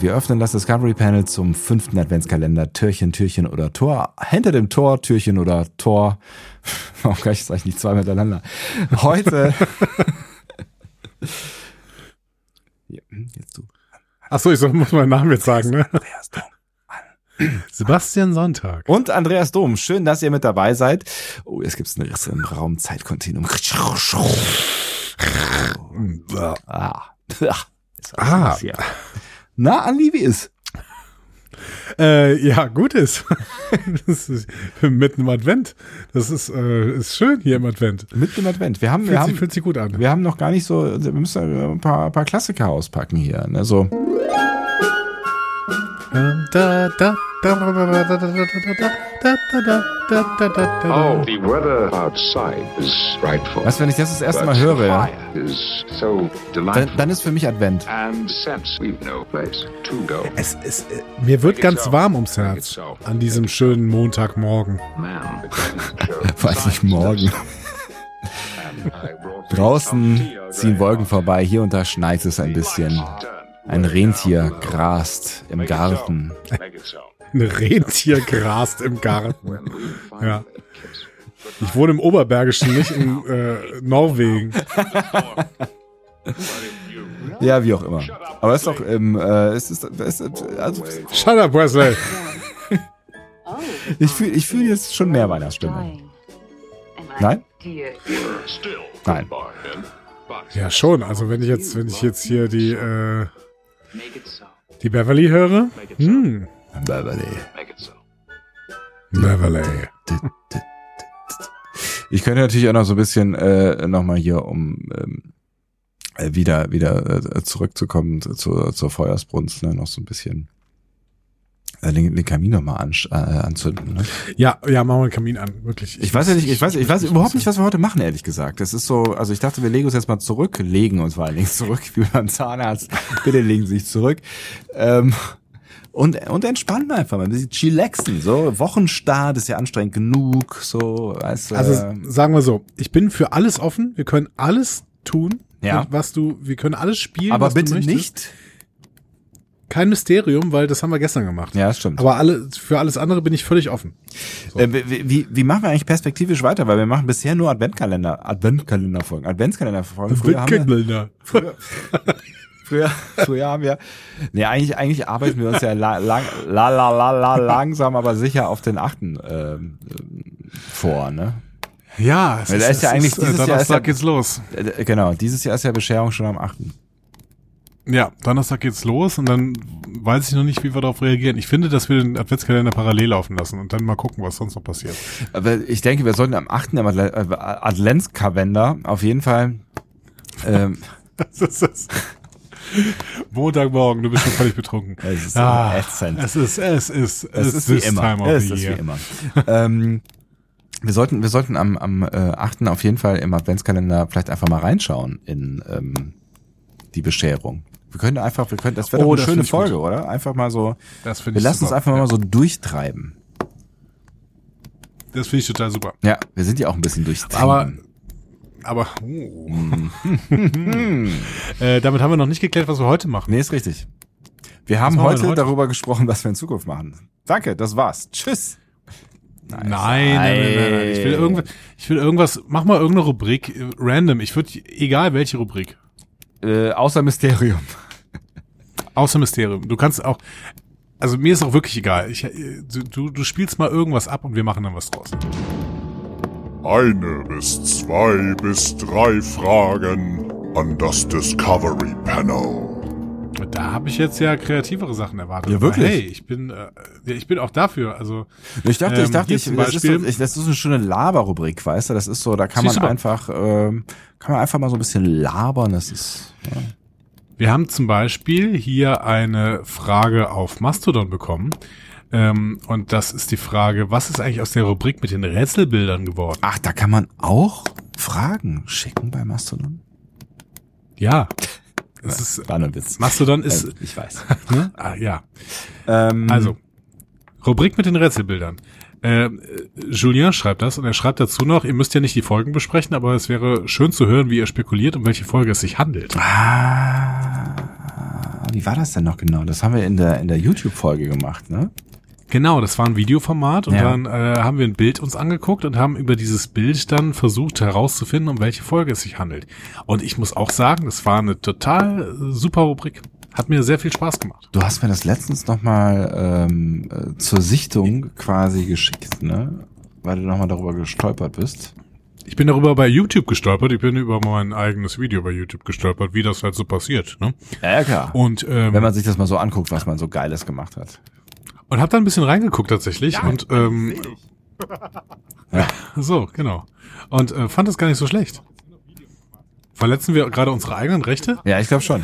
Wir öffnen das Discovery Panel zum fünften Adventskalender. Türchen, Türchen oder Tor. Hinter dem Tor, Türchen oder Tor. Warum kann ich das eigentlich nicht zwei miteinander? Heute. Ja, jetzt du. Ach so, ich muss meinen Namen jetzt sagen, ne? Andreas Dom. Sebastian Sonntag. Und Andreas Dom. Schön, dass ihr mit dabei seid. Oh, jetzt gibt's einen Riss im Raum-Zeitkontinuum. Ah. Ah. Ja. Na, Andi, wie ist? Äh, ja, gut ist. das ist mitten im Advent. Das ist, äh, ist schön hier im Advent. Mit dem Advent. Wir haben, wir Fühlt, haben, sich, fühlt sich gut an. wir haben noch gar nicht so, wir müssen ein paar, ein paar Klassiker auspacken hier. Ne? So, Da, da, Oh, oh, the weather outside is frightful. Weißt du, wenn ich das das erste Mal höre, dann, dann, ist für mich Advent. Es, es, äh, mir wird ganz warm ums Herz an diesem schönen Montagmorgen. Weiß nicht, morgen. Draußen ziehen Wolken vorbei, hier und da schneit es ein bisschen. Ein Rentier grast im Garten. Ein Rentier grast im Garten. Ja. Ich wohne im Oberbergischen, nicht in äh, Norwegen. Ja, wie auch immer. Aber es ist doch im, äh, es ist, es ist also, Shut up, Wesley. ich fühle ich fühl jetzt schon mehr Weihnachtsstimmung. Nein? Nein. Ja, schon. Also wenn ich jetzt, wenn ich jetzt hier die, äh, die Beverly höre. Hm, Beverly. Make it so. Beverly. Ich könnte natürlich auch noch so ein bisschen äh, nochmal hier, um ähm, äh, wieder wieder äh, zurückzukommen zu, zur, zur Feuersbrunst, ne, noch so ein bisschen äh, den, den Kamin nochmal an, äh, anzünden. Ne? Ja, ja, machen wir den Kamin an, wirklich. Ich weiß ja nicht, ich weiß, ich weiß überhaupt nicht, was wir heute machen, ehrlich gesagt. Das ist so, also ich dachte, wir legen uns jetzt mal zurück, legen uns vor allen Dingen zurück, wie beim Zahnarzt. Bitte legen Sie sich zurück. Ähm, und, und entspannen einfach mal, ein bisschen chillaxen, so. Wochenstart ist ja anstrengend genug, so, weißt du. Also sagen wir so, ich bin für alles offen. Wir können alles tun, Ja. was du, wir können alles spielen, aber was bitte du möchtest. nicht. Kein Mysterium, weil das haben wir gestern gemacht. Ja, stimmt. Aber alle, für alles andere bin ich völlig offen. Äh, wie, wie, wie machen wir eigentlich perspektivisch weiter? Weil wir machen bisher nur Adventkalender, Adventkalenderfolgen, Adventskalenderfolgen. Früher haben wir, früher, früher haben wir, nee, eigentlich, eigentlich arbeiten wir uns ja la, lang, la, la, la, la, langsam, aber sicher auf den achten ähm, vor, ne? Ja, es da ist ja eigentlich äh, dieses Jahr ist Donnerstag ja- geht's los. Äh, Genau, dieses Jahr ist ja Bescherung schon am achten. Ja, Donnerstag geht's los und dann weiß ich noch nicht, wie wir darauf reagieren. Ich finde, dass wir den Adventskalender parallel laufen lassen und dann mal gucken, was sonst noch passiert. Aber ich denke, wir sollten am achten am Adle- äh, Adventskalender auf jeden Fall ähm, Das ist das. Montagmorgen, du bist schon völlig betrunken. Es ist Ah, ätzend. Es ist, es ist, Es ist wie immer. Es ist wie immer. ähm, wir sollten, wir sollten am, am äh, 8. auf jeden Fall im Adventskalender vielleicht einfach mal reinschauen in ähm, die Bescherung. Wir können einfach, wir können, das wäre Oh, eine schöne Folge, gut. oder? Einfach mal so. Das finde Wir lassen uns super. einfach mal so durchtreiben. Das finde ich total super. Ja, wir sind ja auch ein bisschen durchtrieben. Aber, aber, oh. äh, damit haben wir noch nicht geklärt, was wir heute machen. nee, ist richtig. Wir haben wir heute, denn heute? darüber gesprochen, was wir in Zukunft machen. Danke, das war's. Tschüss. Nice. Nein, nein, nein, nein, nein. Ich will irgendwas, ich will irgendwas, mach mal irgendeine Rubrik, äh, random. Ich würde, egal welche Rubrik. Äh, außer Mysterium. Außer Mysterium. Du kannst auch, also mir ist auch wirklich egal. Ich, äh, du, du spielst mal irgendwas ab und wir machen dann was draus. Eine bis zwei bis drei Fragen an das Discovery Panel. Da habe ich jetzt ja kreativere Sachen erwartet. Ja, wirklich? Aber hey, ich bin, äh, ja, ich bin auch dafür. Also Ich dachte, ich Ähm, dachte, hier ich, zum das, ist so, Beispiel- ich, das ist so eine schöne Laberrubrik, weißt du? Das ist so, da kann man einfach, ähm, kann man einfach mal so ein bisschen labern. Das ist, ja. Wir haben zum Beispiel hier eine Frage auf Mastodon bekommen. Ähm, und das ist die Frage, was ist eigentlich aus der Rubrik mit den Rätselbildern geworden? Ach, da kann man auch Fragen schicken bei Mastodon? Ja. Es ist, War nur ein Witz. Mastodon ist, Ähm, ich weiß. ne? ah, ja. Ähm, Also, Rubrik mit den Rätselbildern. Äh, Julien schreibt das und er schreibt dazu noch, ihr müsst ja nicht die Folgen besprechen, aber es wäre schön zu hören, wie ihr spekuliert, um welche Folge es sich handelt. Ah, wie war das denn noch genau? Das haben wir in der, in der YouTube-Folge gemacht, ne? Genau, das war ein Videoformat und Ja. dann äh, haben wir ein Bild uns angeguckt und haben über dieses Bild dann versucht herauszufinden, um welche Folge es sich handelt. Und ich muss auch sagen, das war eine total äh, super Rubrik. Hat mir sehr viel Spaß gemacht. Du hast mir das letztens nochmal ähm, äh, zur Sichtung quasi geschickt, ne? Weil du nochmal darüber gestolpert bist. Ich bin darüber bei YouTube gestolpert. Ich bin über mein eigenes Video bei YouTube gestolpert, wie das halt so passiert. Ne? Ja, ja klar. Und ähm, Wenn man sich das mal so anguckt, was man so Geiles gemacht hat. Und hab da ein bisschen reingeguckt tatsächlich und ähm, so, genau. Und äh, fand das gar nicht so schlecht. Verletzen wir gerade unsere eigenen Rechte? Ja, ich glaube schon.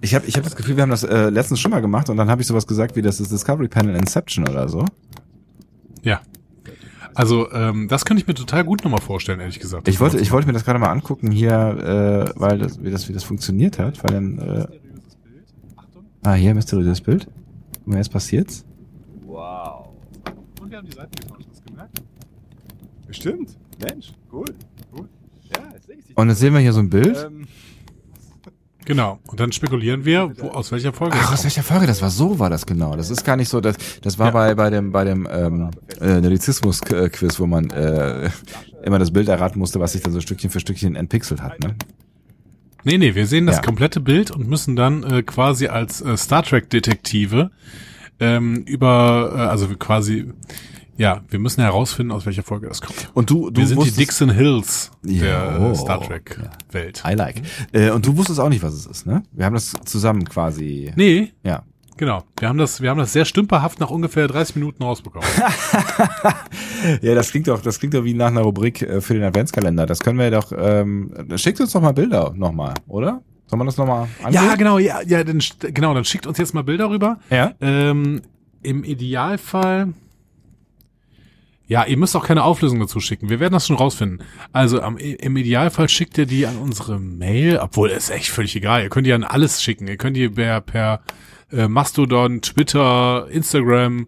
Ich habe ich hab das Gefühl, wir haben das äh, letztens schon mal gemacht und dann habe ich sowas gesagt wie das ist Discovery Panel Inception oder so. Ja. Also, ähm, das könnte ich mir total gut nochmal vorstellen, ehrlich gesagt. Ich wollte, ich wollte mir das gerade mal angucken hier, äh, weil das, wie das, wie das funktioniert hat, weil dann, äh, ah, hier mysteriöses Bild. Und jetzt passiert's. Und wir haben die Seiten getauscht, hast du gemerkt? Bestimmt. Mensch, cool. cool. Ja, jetzt sehe ich. Und jetzt sehen wir hier so ein Bild. Ähm, Genau. Und dann spekulieren wir, wo, aus welcher Folge Ach, aus welcher Folge? Das war so, war das genau. Das ist gar nicht so, das, das war Ja. bei, bei dem, bei dem, ähm, äh, Nerdizismus-Quiz, wo man, äh, immer das Bild erraten musste, was sich dann so Stückchen für Stückchen entpixelt hat, ne? Nee, nee, wir sehen das Ja. komplette Bild und müssen dann äh, quasi als äh, Star Trek-Detektive ähm, über, äh, also quasi, ja, wir müssen herausfinden, aus welcher Folge das kommt. Und du, du Wir sind die Dixon Hills Ja, der oh, äh, Star Trek-Welt. I like. Äh, und du wusstest auch nicht, was es ist, ne? Wir haben das zusammen quasi, Nee, ja. Genau. Wir haben das, wir haben das sehr stümperhaft nach ungefähr 30 Minuten rausbekommen. Ja, das klingt doch, das klingt doch wie nach einer Rubrik äh, für den Adventskalender. Das können wir doch, ähm, schickt uns doch mal Bilder nochmal, oder? Soll man das nochmal angehen? ja, genau, ja, ja, dann, genau, dann schickt uns jetzt mal Bilder rüber. Ja? Ähm, Im Idealfall. Ja, ihr müsst auch keine Auflösung dazu schicken. Wir werden das schon rausfinden. Also am, im Idealfall schickt ihr die an unsere Mail, obwohl ist echt völlig egal. Ihr könnt die an alles schicken. Ihr könnt die per, per äh, Mastodon, Twitter, Instagram,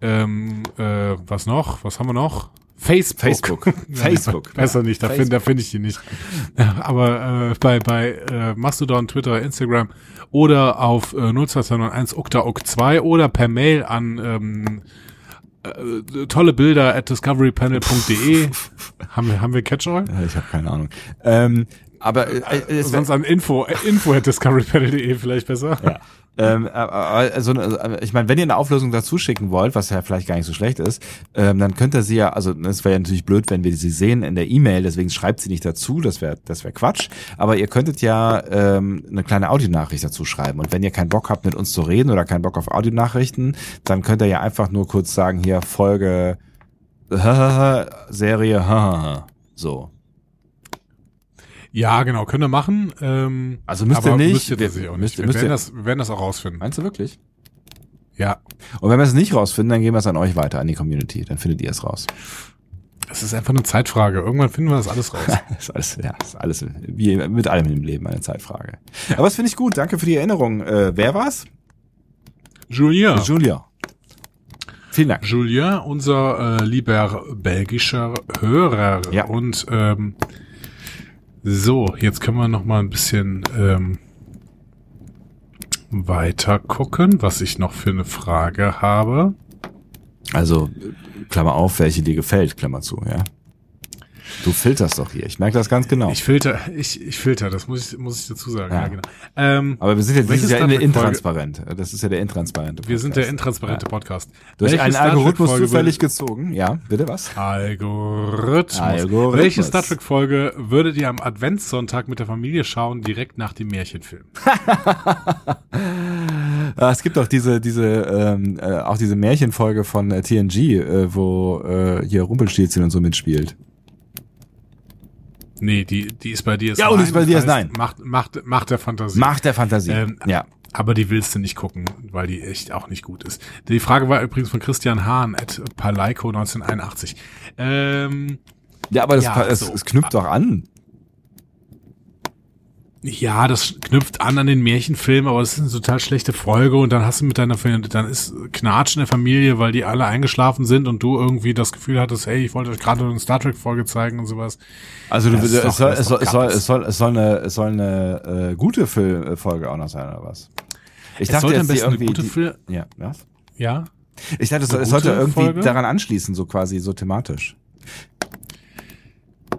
ähm, äh, was noch? Was haben wir noch? Facebook. Facebook. Facebook. Besser nicht, da finde find ich die nicht. Ja, aber äh, bei, bei äh, Mastodon, Twitter, Instagram oder auf äh, 02291 oktaok2 oder per Mail an ähm, äh, tolle Bilder at discoverypanel.de. haben wir, haben wir Catch-all? Ich habe keine Ahnung. Ähm, aber äh, äh, es Sonst an info, äh, info at discoverypanel.de vielleicht besser. Ja. Ähm, also, also, ich meine, wenn ihr eine Auflösung dazu schicken wollt, was ja vielleicht gar nicht so schlecht ist, ähm, dann könnt ihr sie ja, also es wäre ja natürlich blöd, wenn wir sie sehen in der E-Mail, deswegen schreibt sie nicht dazu, das wäre das wäre Quatsch. Aber ihr könntet ja ähm, eine kleine Audionachricht dazu schreiben. Und wenn ihr keinen Bock habt, mit uns zu reden oder keinen Bock auf Audionachrichten, dann könnt ihr ja einfach nur kurz sagen, hier Folge Serie so. Ja, genau, können wir machen. Ähm, Also müsst ihr nicht. Müsst ihr Wir- tatsächlich auch müsst- nicht. Wir, müsst werden ihr- das, wir werden das auch rausfinden. Meinst du wirklich? Ja, Und wenn wir es nicht rausfinden, dann geben wir es an euch weiter, an die Community. Dann findet ihr es raus. es ist einfach eine Zeitfrage. Irgendwann finden wir das alles raus. Das ist alles, ja, das ist alles wie mit allem im Leben eine Zeitfrage. Aber das finde ich gut. Danke für die Erinnerung. Äh, wer war's? Julien. Julia. Vielen Dank. Julien, unser äh, lieber belgischer Hörer. Ja. Und ähm, so, jetzt können wir noch mal ein bisschen ähm, weiter gucken, was ich noch für eine Frage habe. Also, Klammer auf, welche dir gefällt, Klammer zu, ja. Du filterst doch hier. Ich merke das ganz genau. Ich filter, ich, ich filter, das muss ich, muss ich dazu sagen. Ja. Ja, genau. Ähm, Aber wir sind jetzt Welche dieses Jahr Trek-Folge? intransparent. Das ist ja der intransparente wir sind der Podcast. intransparente Podcast. Du hast Welche einen Star Algorithmus Folge zufällig gezogen. Ja, bitte was? Algorithmus. Algorithmus. Welche Star Trek Folge würdet ihr am Adventssonntag mit der Familie schauen, direkt nach dem Märchenfilm? Ah, es gibt auch diese, diese, ähm, äh, auch diese Märchenfolge von äh, TNG, äh, wo äh, hier Rumpelstilzchen und so mitspielt. Nee, die, die ist bei dir ist Ja, und ist bei dir ist nein. Macht, macht, macht der Fantasie. Macht der Fantasie. Ähm, ja. Aber die willst du nicht gucken, weil die echt auch nicht gut ist. Die Frage war übrigens von Christian Hahn at Palaiko 1981. Ähm, Ja, aber das, Ja, es, so. es knüpft doch an. Ja, das knüpft an an den Märchenfilm, aber es ist eine total schlechte Folge und dann hast du mit deiner Familie, dann ist Knatsch in der Familie, weil die alle eingeschlafen sind und du irgendwie das Gefühl hattest, hey, ich wollte euch gerade eine Star Trek Folge zeigen und sowas. Also du, es, doch- soll, es, soll, es, soll, es, soll, es soll eine, es soll eine äh, gute Film Folge auch noch sein, oder was? Ich Es sollte am besten eine irgendwie gute Film, Ja, was? ja, Ich dachte, es, sollte irgendwie Folge? daran anschließen, so quasi, so thematisch.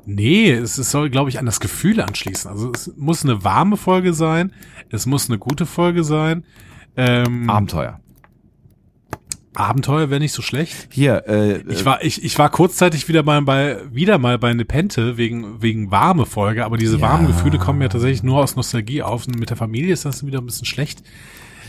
Nee, es, es soll, glaube ich, an das Gefühl anschließen. Also es muss eine warme Folge sein, es muss eine gute Folge sein. Ähm, Abenteuer. Abenteuer wäre nicht so schlecht. Hier, äh, Ich war, ich, ich war kurzzeitig wieder mal bei, wieder mal bei Nepente wegen, wegen warme Folge, aber diese Ja. warmen Gefühle kommen ja tatsächlich nur aus Nostalgie auf. Und mit der Familie ist das wieder ein bisschen schlecht.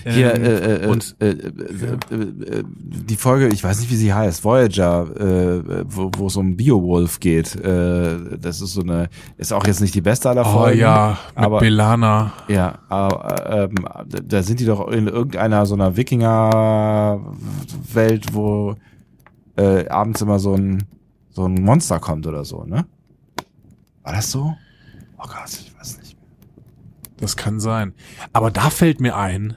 Hier, Ähm, äh, äh, und äh, äh, äh, äh, die Folge, ich weiß nicht, wie sie heißt, Voyager, äh, wo wo es um Beowulf geht. Äh, das ist so eine, ist auch jetzt nicht die beste aller oh Folgen. ja, mit aber Belana. ja, aber, ähm, da sind die doch in irgendeiner so einer Wikinger-Welt, wo äh, abends immer so ein so ein Monster kommt oder so, ne? War das so? Oh Gott, ich weiß nicht. Das kann sein. Aber da fällt mir ein,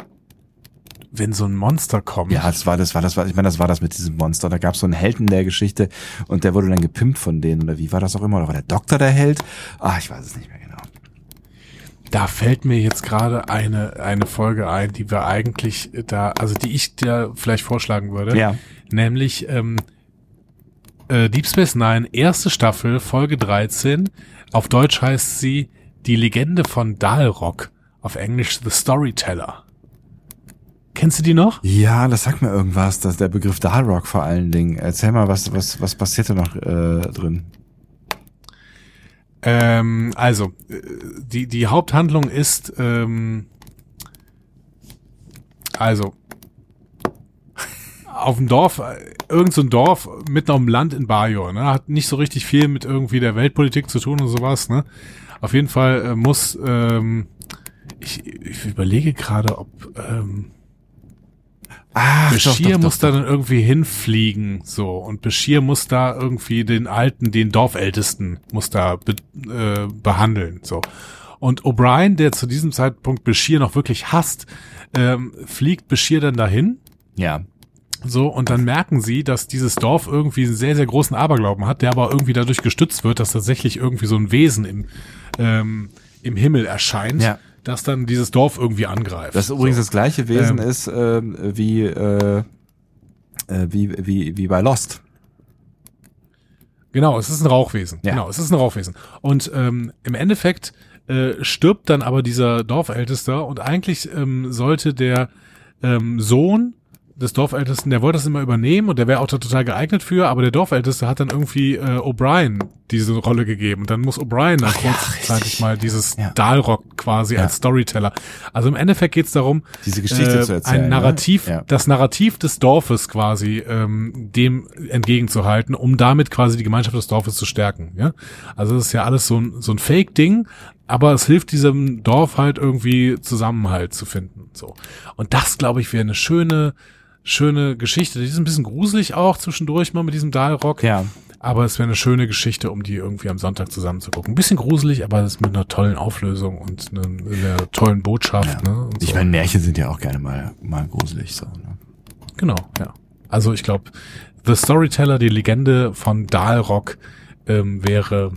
wenn so ein Monster kommt. Ja, das war das war das war ich meine, das war das mit diesem Monster. Da gab es so einen Helden der Geschichte und der wurde dann gepimpt von denen oder wie war das auch immer? Oder war der Doktor der Held? Ah, ich weiß es nicht mehr genau. Da fällt mir jetzt gerade eine, eine Folge ein, die wir eigentlich da, also die ich dir vielleicht vorschlagen würde. Ja. Nämlich ähm, äh, Deep Space Nine, erste Staffel, Folge 13. Auf Deutsch heißt sie Die Legende von Dalrock. Auf Englisch The Storyteller. Kennst du die noch? Ja, das sagt mir irgendwas, dass der Begriff Dalrock vor allen Dingen. Erzähl mal, was was was passierte noch äh, drin? Ähm, also, äh, die, die Haupthandlung ist, ähm, also, auf dem Dorf, äh, irgend so ein Dorf mitten auf dem Land in Bajor, ne, hat nicht so richtig viel mit irgendwie der Weltpolitik zu tun und sowas, ne. Auf jeden Fall äh, muss, ähm, ich, ich überlege gerade, ob, ähm, Ach, Bashir muss da dann irgendwie hinfliegen, so. Und Bashir muss da irgendwie den Alten, den Dorfältesten, muss da be äh, behandeln, so. Und O'Brien, der zu diesem Zeitpunkt Bashir noch wirklich hasst, ähm, fliegt Bashir dann dahin, Ja. so, und dann merken sie, dass dieses Dorf irgendwie einen sehr, sehr großen Aberglauben hat, der aber irgendwie dadurch gestützt wird, dass tatsächlich irgendwie so ein Wesen im, ähm, im Himmel erscheint, Ja. Das dann dieses Dorf irgendwie angreift. Das übrigens so. das gleiche Wesen Ähm. ist ähm, wie, äh, äh, wie, wie, wie bei Lost. Genau, es ist ein Rauchwesen. Ja. Genau, es ist ein Rauchwesen. Und ähm, im Endeffekt äh, stirbt dann aber dieser Dorfältester und eigentlich ähm, sollte der ähm, Sohn des Dorfältesten, der wollte das immer übernehmen und der wäre auch da total geeignet für, aber der Dorfälteste hat dann irgendwie äh, O'Brien diese Rolle gegeben. Und dann muss O'Brien dann kurzzeitig mal dieses Ja. Dalrock quasi Ja. als Storyteller. Also im Endeffekt geht's darum, Diese Geschichte äh, zu erzählen. ein Narrativ, Ne? Ja. das Narrativ des Dorfes quasi ähm, dem entgegenzuhalten, um damit quasi die Gemeinschaft des Dorfes zu stärken. Ja, also das ist ja alles so ein so ein Fake-Ding, aber es hilft diesem Dorf halt irgendwie Zusammenhalt zu finden. So und das glaube ich wäre eine schöne schöne Geschichte. Die ist ein bisschen gruselig auch zwischendurch mal mit diesem Dalrock. Ja. Aber es wäre eine schöne Geschichte, um die irgendwie am Sonntag zusammen zu gucken. Ein bisschen gruselig, aber das mit einer tollen Auflösung und einer, einer tollen Botschaft. Ne? Und Ich so. meine, Märchen sind ja auch gerne mal, mal gruselig so. Ne? Genau, ja. Also ich glaube, The Storyteller, die Legende von Dalrock, ähm, wäre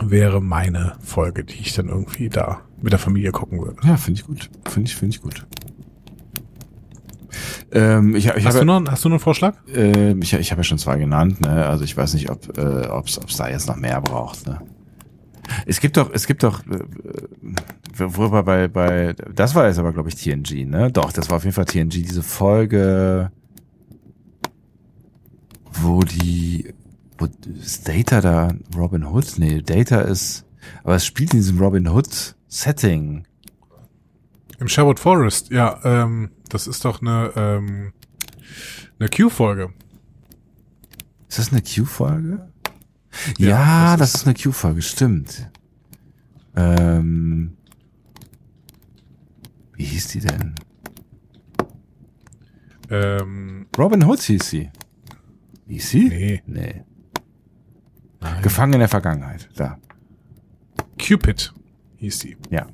wäre meine Folge, die ich dann irgendwie da mit der Familie gucken würde. Ja, finde ich gut. Finde ich, finde ich gut. Ähm, ich ich Hast, habe du noch, hast du noch einen Vorschlag? äh, ich, ich habe ja schon zwei genannt, ne? Also ich weiß nicht, ob äh, ob's, ob's da jetzt noch mehr braucht. Ne? Es gibt doch, es gibt doch, äh, worüber bei bei, das war jetzt aber glaube ich TNG, ne? Doch, das war auf jeden Fall TNG. Diese Folge, wo die, wo ist Data da Robin Hood? Nee, Data ist, aber es spielt in diesem Robin Hood Setting. Im Sherwood Forest, ja, ähm, das ist doch eine, ähm, eine Q-Folge. Ist das eine Q-Folge? Ja, Ja, das das, ist eine Q-Folge, stimmt. Ähm, wie hieß die denn? Ähm, Robin Hood hieß sie. Hieß sie? nee, Nee. Gefangen in der Vergangenheit. Da. Cupid hieß die. Ja.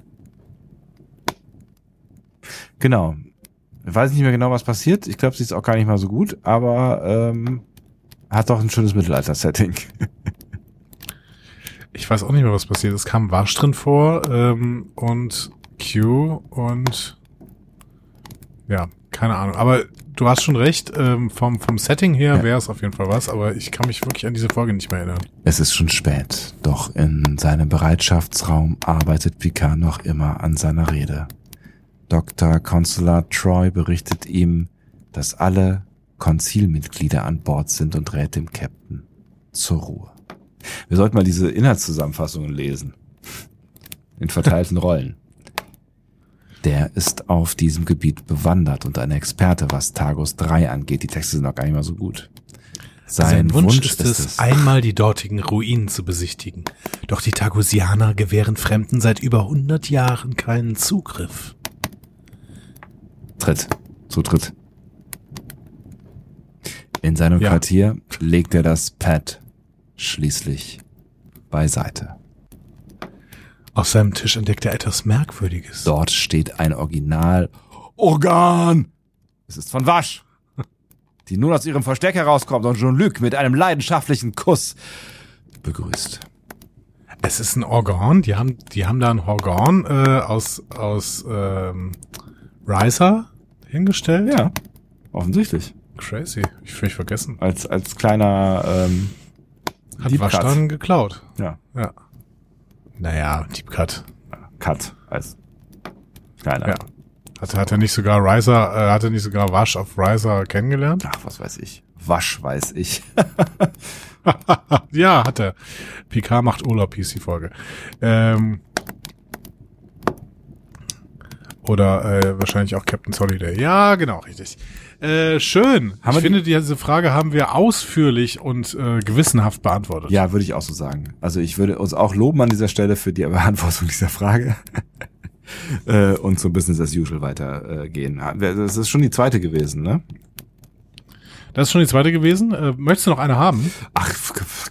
Genau. Ich weiß nicht mehr genau, was passiert. Ich glaube, sie ist auch gar nicht mal so gut, aber ähm, hat doch ein schönes Mittelalter-Setting. Ich weiß auch nicht mehr, was passiert. Es kam Wasch drin vor ähm, und Q und ja, keine Ahnung. Aber du hast schon recht, ähm, vom, vom Setting her Ja. wäre es auf jeden Fall was, aber ich kann mich wirklich an diese Folge nicht mehr erinnern. Es ist schon spät, doch in seinem Bereitschaftsraum arbeitet Picard noch immer an seiner Rede. Dr. Consular Troy berichtet ihm, dass alle Konzilmitglieder an Bord sind und rät dem Captain zur Ruhe. Wir sollten mal diese Inhaltszusammenfassungen lesen. In verteilten Rollen. Der ist auf diesem Gebiet bewandert und ein Experte, was Tagus 3 angeht. Die Texte sind noch gar nicht mal so gut. Sein, Wunsch, ist es, einmal die dortigen Ruinen zu besichtigen. Doch die Tagusianer gewähren Fremden seit über 100 Jahren keinen Zugriff. Tritt. Zutritt. In seinem Ja. Quartier legt er das Pad schließlich beiseite. Auf seinem Tisch entdeckt er etwas Merkwürdiges. Dort steht ein Original Organ. Es ist von Wasch. Die nun aus ihrem Versteck herauskommt und Jean-Luc mit einem leidenschaftlichen Kuss begrüßt. Es ist ein Organ, die haben, die haben da ein Organ äh, aus, aus ähm, Riser hingestellt. Ja, offensichtlich. Crazy. Ich völlig vergessen. Als, als kleiner ähm, Hat Deep Wasch Cut. dann geklaut. Ja, Ja. Naja, Deep Cut. Cut. Als kleiner. Ja. Hat, hat er nicht sogar Riser, äh, hat er nicht sogar Wasch auf Riser kennengelernt? Ach, was weiß ich. Wasch weiß ich. ja, hat er. Picard macht Urlaub, hieß die Folge. Ähm, oder äh, wahrscheinlich auch Captain Holiday. Ja, genau, richtig. Äh, schön. Haben ich wir finde, diese Frage haben wir ausführlich und äh, gewissenhaft beantwortet. Ja, würde ich auch so sagen. Also ich würde uns auch loben an dieser Stelle für die Beantwortung dieser Frage. äh, und zum Business as usual weitergehen. Äh, das ist schon die zweite gewesen, ne? Das ist schon die zweite gewesen. Äh, möchtest du noch eine haben? Ach,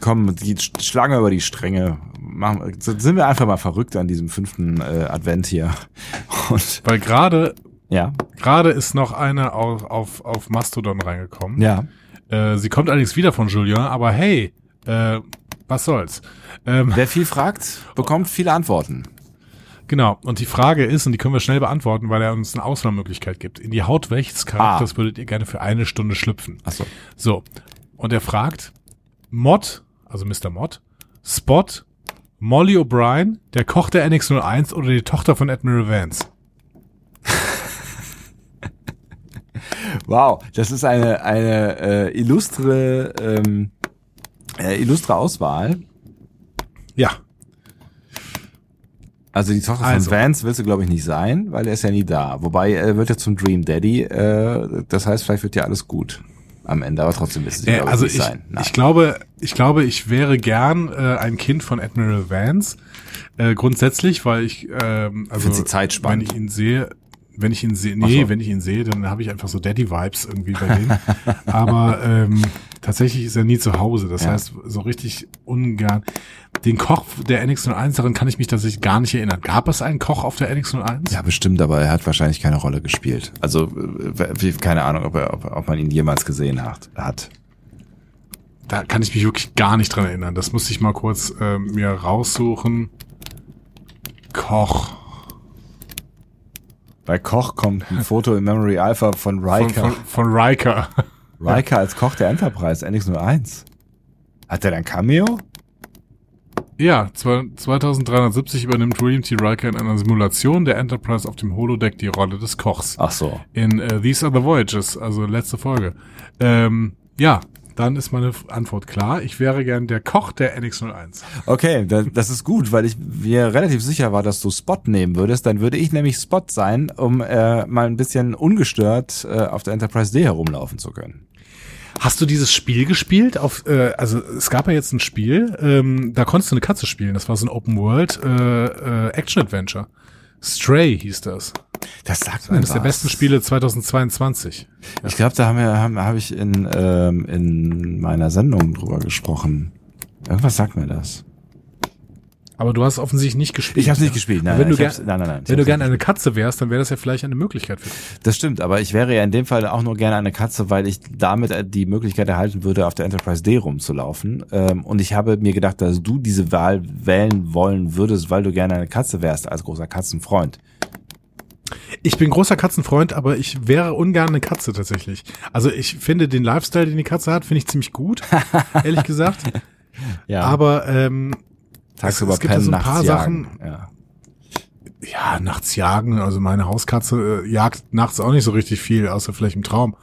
komm, die schlagen wir über die Stränge. Machen, sind wir einfach mal verrückt an diesem fünften äh, Advent hier. Und Weil gerade ja, gerade ist noch eine auf, auf, auf Mastodon reingekommen. ja. Äh, sie kommt allerdings wieder von Julien, aber hey, äh, was soll's. Ähm, Wer viel fragt, bekommt viele Antworten. Genau, und die Frage ist, und die können wir schnell beantworten, weil er uns eine Auswahlmöglichkeit gibt. In die Haut welches Charakters Ah. würdet ihr gerne für eine Stunde schlüpfen? Ach so. So, und er fragt, Mod, also Mr. Mod, Spot, Molly O'Brien, der Koch der NX-01 oder die Tochter von Admiral Vance? Wow, das ist eine eine äh, illustre ähm, äh, illustre Auswahl. Ja, Also die Tochter Also. von Vance willst du glaube ich nicht sein, weil er ist ja nie da. Wobei er wird ja zum Dream Daddy. Äh, das heißt, vielleicht wird ja alles gut am Ende, aber trotzdem ist es äh, also nicht ich, sein. Nein. ich glaube, ich glaube, ich wäre gern äh, ein Kind von Admiral Vance. Äh, grundsätzlich, weil ich, ähm, also Findest die Zeit spannend? wenn ich ihn sehe, wenn ich ihn sehe, nee, so. wenn ich ihn sehe, dann habe ich einfach so Daddy-Vibes irgendwie bei denen. Aber ähm, tatsächlich ist er nie zu Hause. Das Ja. heißt, so richtig ungern. Den Koch der NX01, daran kann ich mich tatsächlich gar nicht erinnern. Gab es einen Koch auf der NX01? ja, bestimmt, aber er hat wahrscheinlich keine Rolle gespielt. Also äh, keine Ahnung, ob, er, ob, ob man ihn jemals gesehen hat. hat. Da kann ich mich wirklich gar nicht dran erinnern. Das muss ich mal kurz ähm, mir raussuchen. Koch. Bei Koch kommt ein Foto in Memory Alpha von Von, Riker. von, von Riker. Riker als Koch der Enterprise, NX01. Hat der dann Cameo? Ja, zwei- 2370 übernimmt William T. Riker in einer Simulation der Enterprise auf dem Holodeck die Rolle des Kochs. Ach so. In äh, These Are the Voyages, also letzte Folge. Ähm, ja, dann ist meine Antwort klar. Ich wäre gern der Koch der NX01. Okay, da- das ist gut, weil ich mir relativ sicher war, dass du Spot nehmen würdest. Dann würde ich nämlich Spot sein, um äh, mal ein bisschen ungestört äh, auf der Enterprise D herumlaufen zu können. Hast du dieses Spiel gespielt? Auf, äh, also es gab ja jetzt ein Spiel, ähm, da konntest du eine Katze spielen. Das war so ein Open World äh, äh, Action Adventure. Stray hieß das. Das sagt mir Eines der besten Spiele 2022. Ich glaube, da haben wir, haben, habe ich in, ähm, in meiner Sendung drüber gesprochen. Irgendwas sagt mir das. Aber du hast offensichtlich nicht gespielt. Ich habe es nicht ja? gespielt. Nein, wenn nein, du, gern, nein, nein, nein, wenn du gerne eine Katze wärst, dann wäre das ja vielleicht eine Möglichkeit für dich. Das stimmt, aber ich wäre ja in dem Fall auch nur gerne eine Katze, weil ich damit äh, die Möglichkeit erhalten würde, auf der Enterprise D rumzulaufen. Ähm, und ich habe mir gedacht, dass du diese Wahl wählen wollen würdest, weil du gerne eine Katze wärst, als großer Katzenfreund. Ich bin großer Katzenfreund, aber ich wäre ungern eine Katze tatsächlich. Also ich finde den Lifestyle, den die Katze hat, finde ich ziemlich gut, ehrlich gesagt. Ja, Aber ähm, tagsüber es gibt ja pennen, so ein nachts paar jagen. Ja. ja, nachts jagen, also meine Hauskatze äh, jagt nachts auch nicht so richtig viel, außer vielleicht im Traum.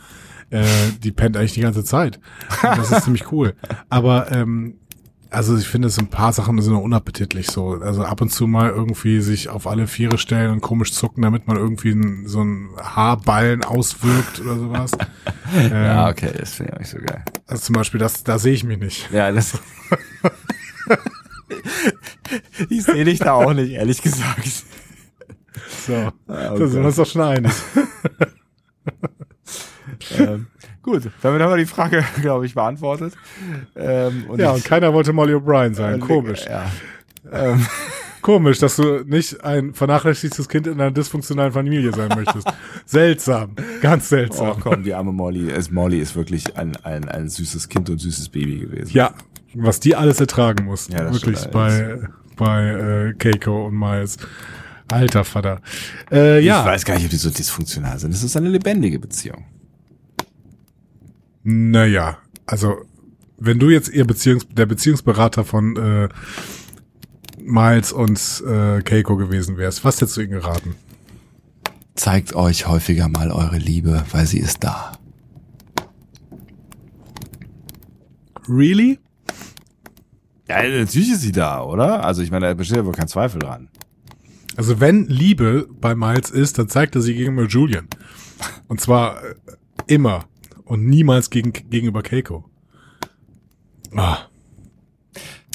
Äh, die pennt eigentlich die ganze Zeit. Und das ist ziemlich cool. Aber ähm, also ich finde, es ein paar Sachen sind noch unappetitlich so. Also ab und zu mal irgendwie sich auf alle Viere stellen und komisch zucken, damit man irgendwie n- so einen Haarballen auswirkt oder sowas. ähm, ja, okay, das finde ich auch nicht so geil. Also zum Beispiel, das, da sehe ich mich nicht. Ja, das. ich sehe dich da auch nicht, ehrlich gesagt. So, oh da sind wir uns doch schon einig. ähm, gut, damit haben wir die Frage, glaube ich, beantwortet. Ähm, und Ja, ich- und keiner wollte Molly O'Brien sein. Komisch. Ja. Ähm, Komisch, dass du nicht ein vernachlässigtes Kind in einer dysfunktionalen Familie sein möchtest. Seltsam. Ganz oh seltsam. komm, die arme Molly. Es, Molly ist wirklich ein, ein, ein süßes Kind und süßes Baby gewesen. Ja, was die alles ertragen muss. Ja, das Wirklich bei, bei äh, Keiko und Miles. Alter Vater. Äh, Ich ja, weiß gar nicht, ob die so dysfunktional sind. Es ist eine lebendige Beziehung. naja, also wenn du jetzt ihr Beziehungs der Beziehungsberater von äh, Miles und äh, Keiko gewesen wärst, was hättest du ihnen geraten? Zeigt euch häufiger mal eure Liebe, weil sie ist da. Really? Ja, natürlich ist sie da, oder? Also ich meine, da besteht ja wohl kein Zweifel dran. Also wenn Liebe bei Miles ist, dann zeigt er sie gegenüber Julian. Und zwar äh, immer und niemals gegen, gegenüber Keiko. Ah.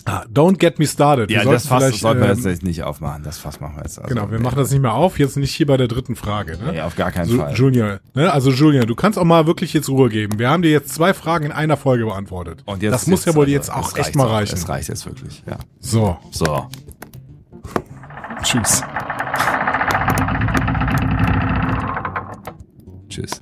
Ah, don't get me started. Ja, das sollten Fass sollten wir ähm, jetzt nicht aufmachen. Das Fass machen wir jetzt. Also, Genau, wir machen das nicht mehr auf. Jetzt nicht hier bei der dritten Frage. Ne? Nee, auf gar keinen so, Fall. Junior, ne? also Julian, du kannst auch mal wirklich jetzt Ruhe geben. Wir haben dir jetzt zwei Fragen in einer Folge beantwortet. Und jetzt, das muss ja jetzt, wohl also, jetzt auch echt mal reichen. Es reicht jetzt wirklich, ja. So, So. tschüss. Tschüss.